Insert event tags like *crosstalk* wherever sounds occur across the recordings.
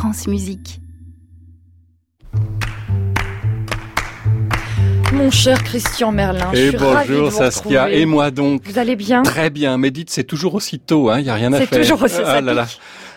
France Musique. Mon cher Christian Merlin, et je suis bonjour de Saskia, et moi donc. Vous allez bien? Très bien, mais dites, c'est toujours aussi tôt, il hein, n'y a rien à faire. C'est toujours aussi ah, là, là.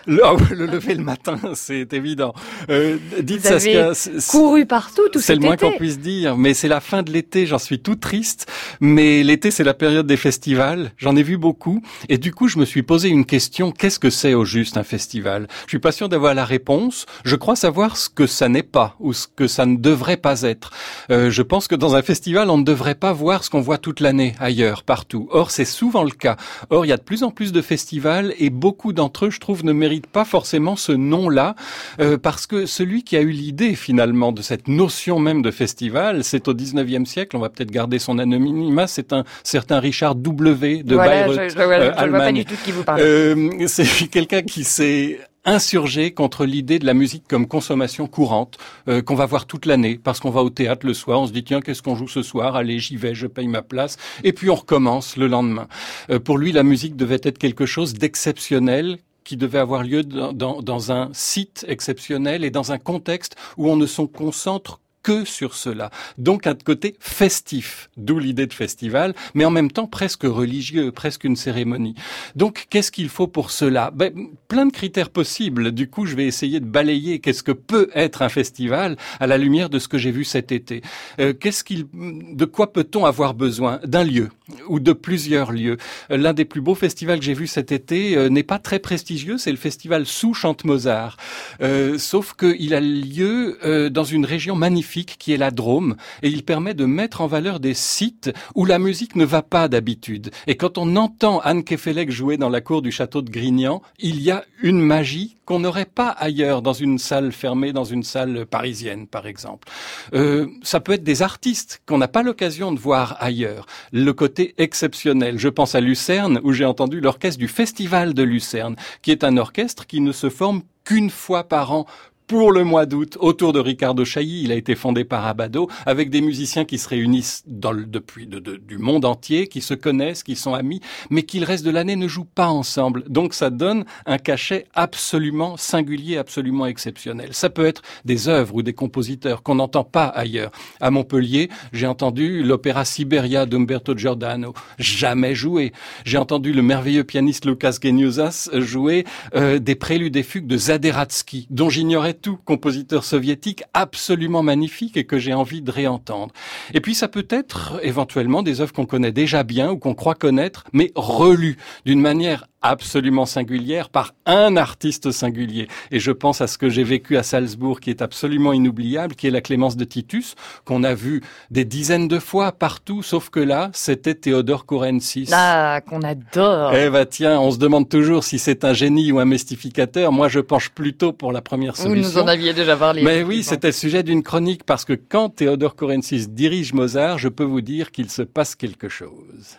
Le, oh, le, lever le matin, *laughs* c'est évident. Euh, dites Vous Saskia, couru partout tout C'est le moins qu'on puisse dire, mais c'est la fin de l'été, j'en suis tout triste. Mais l'été, c'est la période des festivals. J'en ai vu beaucoup, et du coup, je me suis posé une question qu'est-ce que c'est au juste un festival? Je suis pas sûr d'avoir la réponse. Je crois savoir ce que ça n'est pas ou ce que ça ne devrait pas être. Euh, je pense que dans un festival, on ne devrait pas voir ce qu'on voit toute l'année ailleurs, partout. Or, c'est souvent le cas. Or, il y a de plus en plus de festivals, et beaucoup d'entre eux, je trouve, ne méritent pas forcément ce nom-là, euh, parce que celui qui a eu l'idée finalement de cette notion même de festival, c'est au 19e siècle, on va peut-être garder son anonymat, c'est un certain Richard W. de voilà, Bayreuth, je, je, euh, je vois pas du tout qui vous parle. Euh, c'est *laughs* quelqu'un qui s'est insurgé contre l'idée de la musique comme consommation courante euh, qu'on va voir toute l'année parce qu'on va au théâtre le soir, on se dit tiens qu'est-ce qu'on joue ce soir, allez j'y vais, je paye ma place et puis on recommence le lendemain. Euh, pour lui la musique devait être quelque chose d'exceptionnel qui devait avoir lieu dans, dans, un site exceptionnel et dans un contexte où on ne se concentre que sur cela. Donc un côté festif, d'où l'idée de festival, mais en même temps presque religieux, presque une cérémonie. Donc qu'est-ce qu'il faut pour cela? Ben, Plein de critères possibles. Du coup, je vais essayer de balayer qu'est-ce que peut être un festival à la lumière de ce que j'ai vu cet été. Euh, qu'est-ce qu'il, de quoi peut-on avoir besoin? D'un lieu ou de plusieurs lieux. Euh, l'un des plus beaux festivals que j'ai vu cet été euh, n'est pas très prestigieux, c'est le festival sous Chante Mozart. Euh, sauf qu'il a lieu euh, dans une région magnifique qui est la Drôme et il permet de mettre en valeur des sites où la musique ne va pas d'habitude. Et quand on entend Anne Kefelec jouer dans la cour du château de Grignan, il y a une magie qu'on n'aurait pas ailleurs dans une salle fermée, dans une salle parisienne par exemple. Euh, ça peut être des artistes qu'on n'a pas l'occasion de voir ailleurs. Le côté exceptionnel. Je pense à Lucerne où j'ai entendu l'orchestre du Festival de Lucerne, qui est un orchestre qui ne se forme qu'une fois par an pour le mois d'août autour de Ricardo Chailly. Il a été fondé par Abado avec des musiciens qui se réunissent dans le, depuis de, du monde entier, qui se connaissent, qui sont amis, mais qui le reste de l'année ne jouent pas ensemble. Donc ça donne un cachet absolument singulier, absolument exceptionnel. Ça peut être des œuvres ou des compositeurs qu'on n'entend pas ailleurs. À Montpellier, j'ai entendu l'opéra Siberia d'Umberto Giordano, jamais joué. J'ai entendu le merveilleux pianiste Lucas Geniusas jouer euh, des préludes et fugues de Zaderatsky, dont j'ignorais tout, compositeur soviétique absolument magnifique et que j'ai envie de réentendre. Et puis ça peut être éventuellement des œuvres qu'on connaît déjà bien ou qu'on croit connaître, mais relues d'une manière absolument singulière par un artiste singulier. Et je pense à ce que j'ai vécu à Salzbourg qui est absolument inoubliable, qui est la Clémence de Titus, qu'on a vu des dizaines de fois partout, sauf que là, c'était Théodore Kourensis. Ah, qu'on adore. Eh ben tiens, on se demande toujours si c'est un génie ou un mystificateur. Moi, je penche plutôt pour la première solution. Vous nous en aviez déjà parlé. Mais oui, c'était le sujet d'une chronique parce que quand Théodore Kourensis dirige Mozart, je peux vous dire qu'il se passe quelque chose.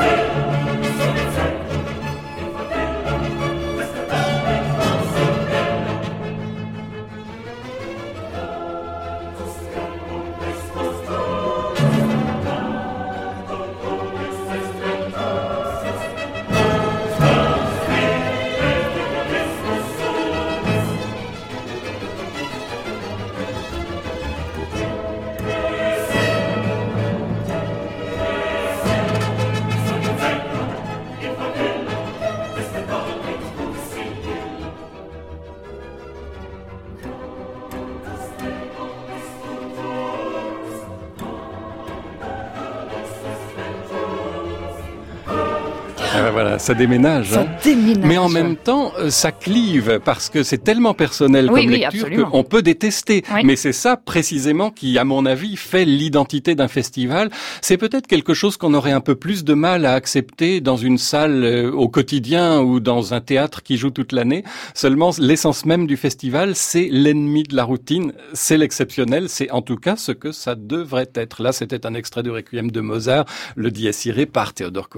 see. Ah, voilà, ça déménage. Ça hein. déménage. Mais en même temps, euh, ça clive parce que c'est tellement personnel comme lecture qu'on peut détester. Mais c'est ça précisément qui, à mon avis, fait l'identité d'un festival. C'est peut-être quelque chose qu'on aurait un peu plus de mal à accepter dans une salle euh, au quotidien ou dans un théâtre qui joue toute l'année. Seulement, l'essence même du festival, c'est l'ennemi de la routine, c'est l'exceptionnel, c'est en tout cas ce que ça devrait être. Là, c'était un extrait du Requiem de Mozart, le Dies Irae par Théodore.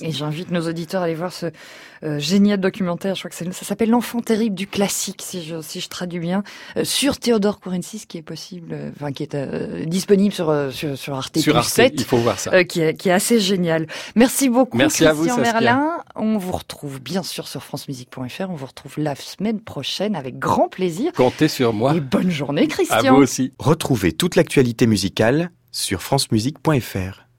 Et j'invite nos auditeurs à aller voir ce euh, génial documentaire, je crois que ça s'appelle L'enfant terrible du classique, si je, si je traduis bien, euh, sur Théodore Kourensis, qui est possible, euh, enfin qui est disponible sur, sur, sur Arte sur Arte, 7, il faut voir ça. qui, est, qui est assez génial. Merci beaucoup, Merci Christian à vous, Merlin. On vous retrouve bien sûr sur francemusique.fr. On vous retrouve la semaine prochaine avec grand plaisir. Comptez sur moi. Et bonne journée, Christian. À vous aussi. Retrouvez toute l'actualité musicale sur francemusique.fr.